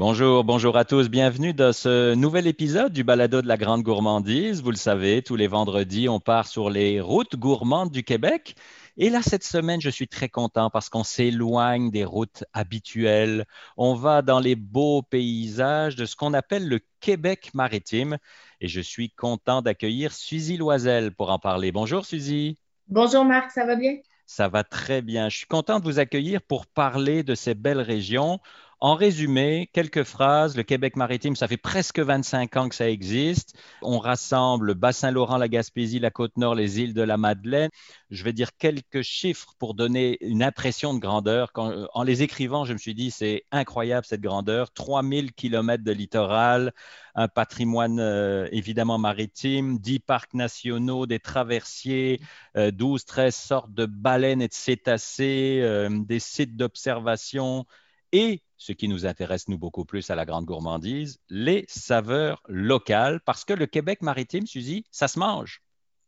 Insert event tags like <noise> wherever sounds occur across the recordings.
Bonjour, bonjour à tous. Bienvenue dans ce nouvel épisode du Balado de la Grande Gourmandise. Vous le savez, tous les vendredis, on part sur les routes gourmandes du Québec. Et là, cette semaine, je suis très content parce qu'on s'éloigne des routes habituelles. On va dans les beaux paysages de ce qu'on appelle le Québec maritime. Et je suis content d'accueillir Suzy Loisel pour en parler. Bonjour, Suzy. Bonjour, Marc, ça va bien? Ça va très bien. Je suis content de vous accueillir pour parler de ces belles régions. En résumé, quelques phrases. Le Québec maritime, ça fait presque 25 ans que ça existe. On rassemble le Bas-Saint-Laurent, la Gaspésie, la Côte-Nord, les îles de la Madeleine. Je vais dire quelques chiffres pour donner une impression de grandeur. Euh, en les écrivant, je me suis dit, c'est incroyable cette grandeur. 3000 kilomètres de littoral, un patrimoine euh, évidemment maritime, 10 parcs nationaux, des traversiers, 12, euh, 13 sortes de baleines et de cétacés, des sites d'observation et ce qui nous intéresse, nous, beaucoup plus à la grande gourmandise, les saveurs locales, parce que le Québec maritime, Suzy, ça se mange.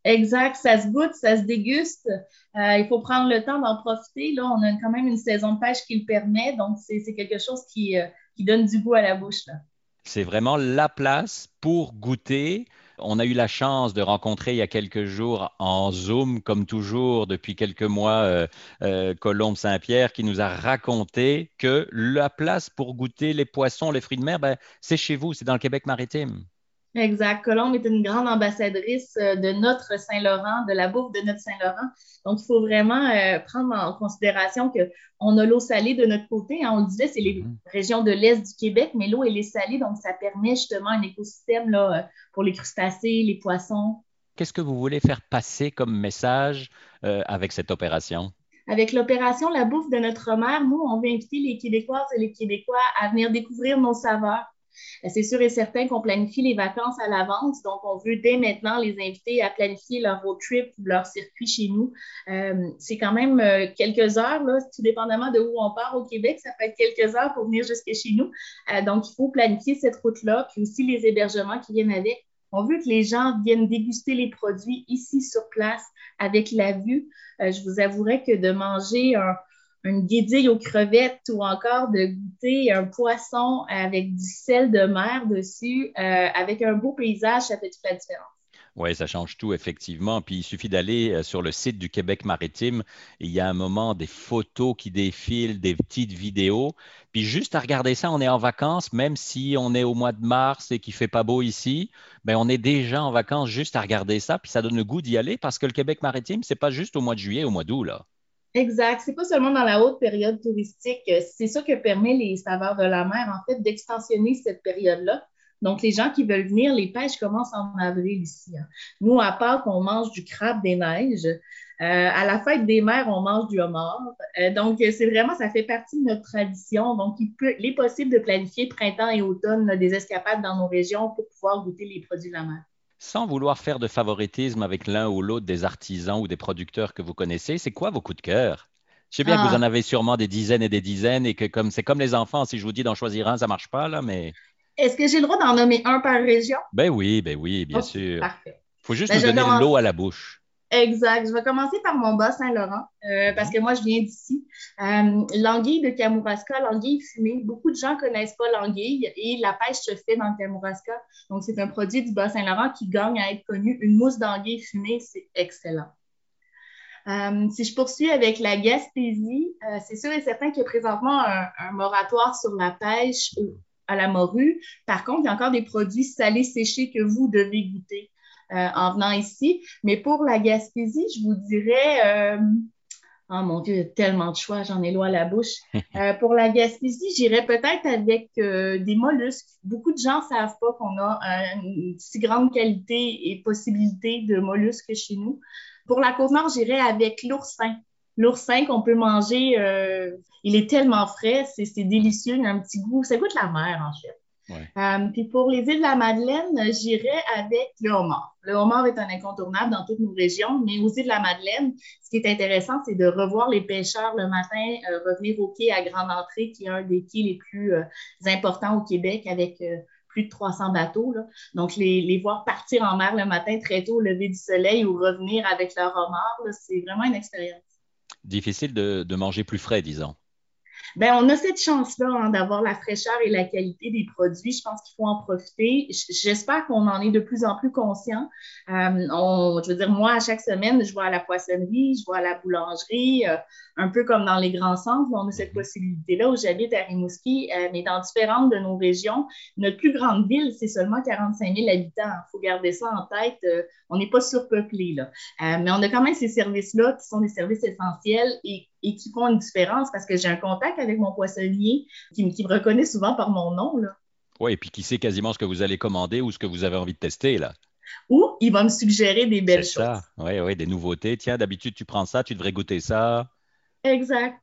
Exact, ça se goûte, ça se déguste. Euh, il faut prendre le temps d'en profiter. Là, on a quand même une saison de pêche qui le permet, donc c'est quelque chose qui, euh, qui, donne du goût à la bouche. C'est vraiment la place pour goûter on a eu la chance de rencontrer il y a quelques jours en Zoom, comme toujours depuis quelques mois, euh, euh, Colombe Saint-Pierre, qui nous a raconté que la place pour goûter les poissons, les fruits de mer, ben, c'est chez vous, c'est dans le Québec maritime. Exact. Colombe est une grande ambassadrice euh, de notre Saint-Laurent, de la bouffe de notre Saint-Laurent. Donc, il faut vraiment euh, prendre en considération qu'on a l'eau salée de notre côté. Hein. On le disait, c'est les mhm. régions de l'Est du Québec, mais l'eau, elle est salée, donc ça permet justement un écosystème là, euh, pour les crustacés, les poissons. Qu'est-ce que vous voulez faire passer comme message avec cette opération? Avec l'opération La bouffe de notre mère, nous, on veut inviter les Québécoises et les Québécois à venir découvrir nos saveurs c'est sûr et certain qu'on planifie les vacances à l'avance, donc on veut dès maintenant les inviter à planifier leur road trip ou leur circuit chez nous. Euh, c'est quand même euh, quelques heures, là, tout dépendamment de où on part au Québec, ça peut être quelques heures pour venir jusqu'à chez nous. donc, il faut planifier cette route-là, puis aussi les hébergements qui viennent avec. On veut que les gens viennent déguster les produits ici sur place avec la vue. je vous avouerai que de manger un, une guédille aux crevettes ou encore de goûter un poisson avec du sel de mer dessus, euh, avec un beau paysage, ça fait toute la différence. Oui, ça change tout, effectivement. Puis il suffit d'aller euh, sur le site du Québec maritime. il y a un moment des photos qui défilent, des petites vidéos. Puis juste à regarder ça, on est en vacances, même si on est au mois de mars et qu'il ne fait pas beau ici, ben on est déjà en vacances juste à regarder ça. Puis ça donne le goût d'y aller parce que le Québec maritime, ce n'est pas juste au mois de juillet, au mois d'août, là. Exact. C'est pas seulement dans la haute période touristique. C'est ça que permet les saveurs de la mer, en fait, d'extensionner cette période-là. Donc, les gens qui veulent venir, les pêches commencent en avril ici. Hein. Nous, à part qu'on mange du crabe des neiges, euh, à la fête des mers, on mange du homard. Euh, donc, c'est vraiment, ça fait partie de notre tradition. Donc, il, peut, il est possible de planifier printemps et automne des escapades dans nos régions pour pouvoir goûter les produits de la mer. Sans vouloir faire de favoritisme avec l'un ou l'autre des artisans ou des producteurs que vous connaissez, c'est quoi vos coups de cœur? Je sais bien que vous ah. en avez sûrement des dizaines et des dizaines et que comme c'est comme les enfants, si je vous dis d'en choisir un, ça ne marche pas, là, mais. Est-ce que j'ai le droit d'en nommer un par région? Ben oui, ben oui, bien sûr. Parfait. Il faut juste ben, nous donner l'eau à la bouche. Exact. Je vais commencer par mon bas Saint-Laurent euh, parce que moi, je viens d'ici. Euh, l'anguille de Kamouraska, l'anguille fumée. Beaucoup de gens ne connaissent pas l'anguille et la pêche se fait dans le Kamouraska. Donc, c'est un produit du bas Saint-Laurent qui gagne à être connu. Une mousse d'anguille fumée, c'est excellent. Euh, si je poursuis avec la Gaspésie, c'est sûr et certain qu'il y a présentement un, moratoire sur la pêche à la morue. Par contre, il y a encore des produits salés séchés que vous devez goûter. Euh, en venant ici. Mais pour la Gaspésie, je vous dirais, euh, oh mon Dieu, il y a tellement de choix, j'en ai loin la bouche. <laughs> Euh, pour la Gaspésie, j'irais peut-être avec des mollusques. Beaucoup de gens ne savent pas qu'on a une si grande qualité et possibilité de mollusques chez nous. Pour la Côte-Nord, j'irais avec l'oursin. L'oursin qu'on peut manger, il est tellement frais, c'est délicieux, il a un petit goût, ça goûte la mer en fait. Euh, puis pour les îles de la Madeleine, j'irai avec le homard. Le homard est un incontournable dans toutes nos régions, mais aux îles de la Madeleine, ce qui est intéressant, c'est de revoir les pêcheurs le matin euh, revenir au quai à Grande Entrée, qui est un des quais les plus euh, importants au Québec avec plus de 300 bateaux. Donc, les, voir partir en mer le matin très tôt au lever du soleil ou revenir avec leur homard, c'est vraiment une expérience. Difficile de manger plus frais, disons. Ben, on a cette chance-là hein, d'avoir la fraîcheur et la qualité des produits. Je pense qu'il faut en profiter. J'espère qu'on en est de plus en plus conscient. Euh, je veux dire, moi, à chaque semaine, je vais à la poissonnerie, je vais à la boulangerie, euh, un peu comme dans les grands centres. On a cette mhm. possibilité-là où j'habite à Rimouski, euh, mais dans différentes de nos régions. Notre plus grande ville, c'est seulement 45 000 habitants. Il faut garder ça en tête. on n'est pas surpeuplé, là. mais on a quand même ces services-là qui sont des services essentiels et et qui font une différence parce que j'ai un contact avec mon poissonnier qui, me reconnaît souvent par mon nom. Oui, et puis qui sait quasiment ce que vous allez commander ou ce que vous avez envie de tester. là. Ou il va me suggérer des belles choses. Ça. Oui, oui, des nouveautés. Tiens, d'habitude, tu prends ça, tu devrais goûter ça. Exact.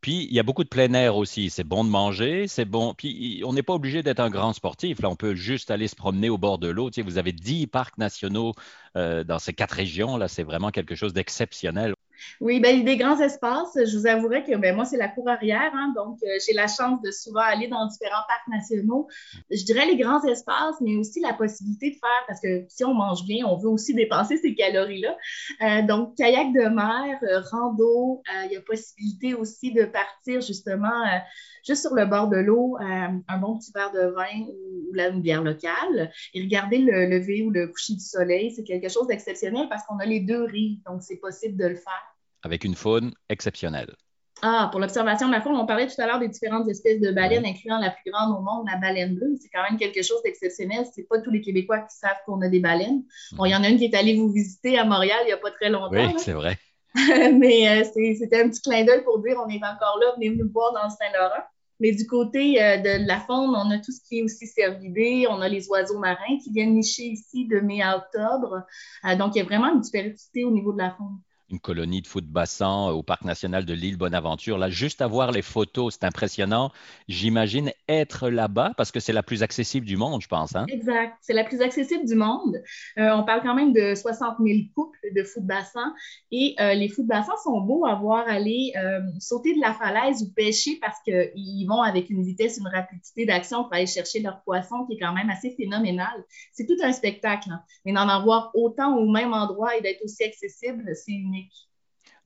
Puis, il y a beaucoup de plein air aussi. C'est bon de manger, c'est bon. Puis, on n'est pas obligé d'être un grand sportif. Là, on peut juste aller se promener au bord de l'eau. Tu sais, vous avez dix parcs nationaux euh, dans ces quatre régions. Là, c'est vraiment quelque chose d'exceptionnel. Oui, ben, des grands espaces. Je vous avouerai que ben, moi, c'est la cour arrière, hein, donc euh, j'ai la chance de souvent aller dans différents parcs nationaux. Je dirais les grands espaces, mais aussi la possibilité de faire, parce que si on mange bien, on veut aussi dépenser ces calories-là. Euh, donc, kayak de mer, euh, rando, il y a possibilité aussi de partir justement juste sur le bord de l'eau, un bon petit verre de vin ou, la, une bière locale et regarder le lever ou le coucher du soleil. C'est quelque chose d'exceptionnel parce qu'on a les deux rives, donc c'est possible de le faire avec une faune exceptionnelle. Ah, pour l'observation de la faune, on parlait tout à l'heure des différentes espèces de baleines, incluant la plus grande au monde, la baleine bleue. C'est quand même quelque chose d'exceptionnel. Ce n'est pas tous les Québécois qui savent qu'on a des baleines. Bon, il y en a une qui est allée vous visiter à Montréal il n'y a pas très longtemps. Oui, c'est vrai. <laughs> Mais euh, c'était un petit clin d'œil pour dire on est encore là, venez nous voir dans le Saint-Laurent. Mais du côté euh, de la faune, on a tout ce qui est aussi cervidé, on a les oiseaux marins qui viennent nicher ici de mai à octobre. Euh, donc, il y a vraiment une diversité au niveau de la faune une colonie de foot bassin au parc national de l'île Bonaventure. Là, juste à voir les photos, c'est impressionnant. J'imagine être là-bas parce que c'est la plus accessible du monde, je pense. Hein? Exact. C'est la plus accessible du monde. Euh, on parle quand même de 60 000 couples de foot bassin et euh, les foot bassins sont beaux à voir aller euh, sauter de la falaise ou pêcher parce qu'ils vont avec une vitesse, une rapidité d'action pour aller chercher leur poisson qui est quand même assez phénoménal. C'est tout un spectacle. Hein. Mais d'en avoir autant au même endroit et d'être aussi accessible, c'est une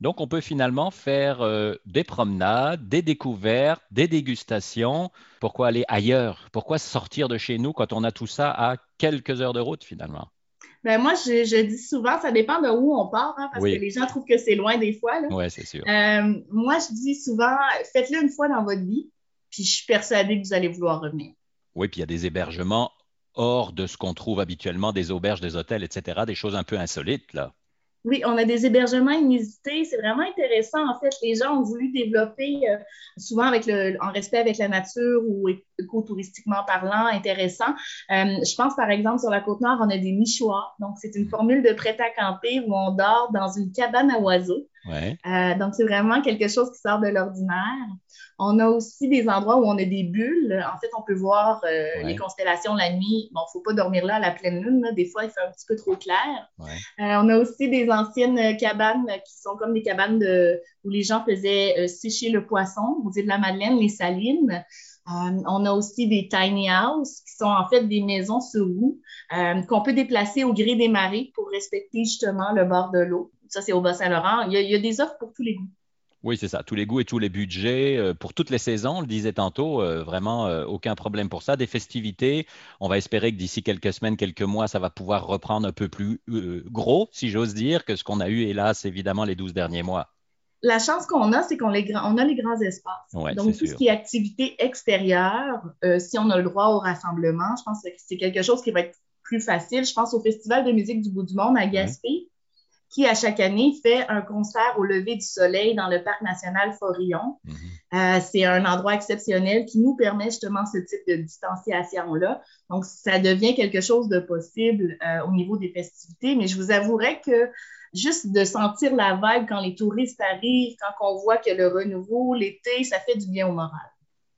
donc, on peut finalement faire euh, des promenades, des découvertes, des dégustations. Pourquoi aller ailleurs? Pourquoi sortir de chez nous quand on a tout ça à quelques heures de route finalement? Ben moi, je, dis souvent, ça dépend de où on part, hein, parce que les gens trouvent que c'est loin des fois. Oui, c'est sûr. Euh, moi, je dis souvent, faites-le une fois dans votre vie, puis je suis persuadée que vous allez vouloir revenir. Oui, puis il y a des hébergements hors de ce qu'on trouve habituellement, des auberges, des hôtels, etc., des choses un peu insolites, là. Oui, on a des hébergements inusités. C'est vraiment intéressant. En fait, les gens ont voulu développer, euh, souvent avec le, en respect avec la nature ou éco-touristiquement parlant, intéressant. Euh, je pense, par exemple, sur la Côte-Nord, on a des nichoirs. Donc, c'est une formule de prêt à camper où on dort dans une cabane à oiseaux. Euh, donc, c'est vraiment quelque chose qui sort de l'ordinaire. On a aussi des endroits où on a des bulles. En fait, on peut voir euh, les constellations la nuit. Bon, il ne faut pas dormir là à la pleine lune. Des fois, il fait un petit peu trop clair. Euh, on a aussi des anciennes cabanes qui sont comme des cabanes de, où les gens faisaient sécher le poisson, aux îles de la Madeleine, les salines. On a aussi des tiny houses qui sont en fait des maisons sur roues qu'on peut déplacer au gré des marées pour respecter justement le bord de l'eau. Ça, c'est au Bas-Saint-Laurent. Il, y a des offres pour tous les goûts. Oui, c'est ça. Tous les goûts et tous les budgets, euh, pour toutes les saisons, on le disait tantôt, euh, vraiment euh, aucun problème pour ça. Des festivités, on va espérer que d'ici quelques semaines, quelques mois, ça va pouvoir reprendre un peu plus gros, si j'ose dire, que ce qu'on a eu, hélas, évidemment, les 12 derniers mois. La chance qu'on a, c'est qu'on a les grands espaces. Donc, tout ce qui est activité extérieure, si on a le droit au rassemblement, je pense que c'est quelque chose qui va être plus facile. Je pense au Festival de musique du bout du monde à Gaspé qui, à chaque année, fait un concert au lever du soleil dans le parc national Forillon. Mhm. Euh, c'est un endroit exceptionnel qui nous permet justement ce type de distanciation-là. Donc, ça devient quelque chose de possible euh, au niveau des festivités, mais je vous avouerai que juste de sentir la vague quand les touristes arrivent, quand on voit que le renouveau, l'été, ça fait du bien au moral.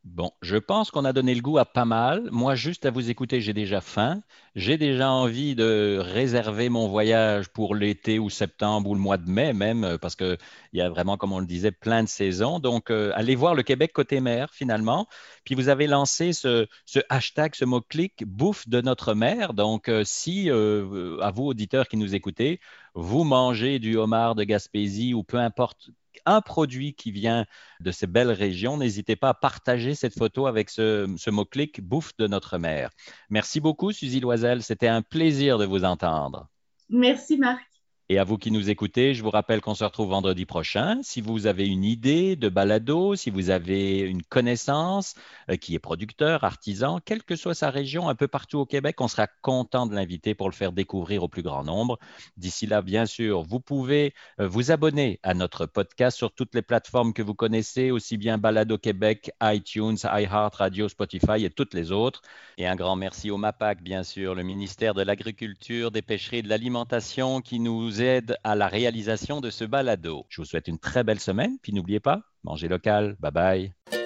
Bon, je pense qu'on a donné le goût à pas mal. Moi, juste à vous écouter, j'ai déjà faim. J'ai déjà envie de réserver mon voyage pour l'été ou septembre ou le mois de mai même, euh, parce qu'il y a vraiment, comme on le disait, plein de saisons. Donc, euh, allez voir le Québec côté mer, finalement. Puis, vous avez lancé ce, hashtag, ce mot-clic, bouffe de notre mer. Donc, euh, si, à vous, auditeurs qui nous écoutez, vous mangez du homard de Gaspésie ou peu importe un produit qui vient de ces belles régions, n'hésitez pas à partager cette photo avec ce, mot-clic bouffe de notre mère. Merci beaucoup, Suzy Loisel. C'était un plaisir de vous entendre. Merci, Marc. Et à vous qui nous écoutez, je vous rappelle qu'on se retrouve vendredi prochain. Si vous avez une idée de balado, si vous avez une connaissance euh, qui est producteur, artisan, quelle que soit sa région, un peu partout au Québec, on sera content de l'inviter pour le faire découvrir au plus grand nombre. D'ici là, bien sûr, vous pouvez euh, vous abonner à notre podcast sur toutes les plateformes que vous connaissez, aussi bien Balado Québec, iTunes, iHeart Radio, Spotify et toutes les autres. Et un grand merci au MAPAC, bien sûr, le ministère de l'Agriculture, des Pêcheries et de l'Alimentation qui nous à la réalisation de ce balado. Je vous souhaite une très belle semaine, puis n'oubliez pas, mangez local. Bye bye.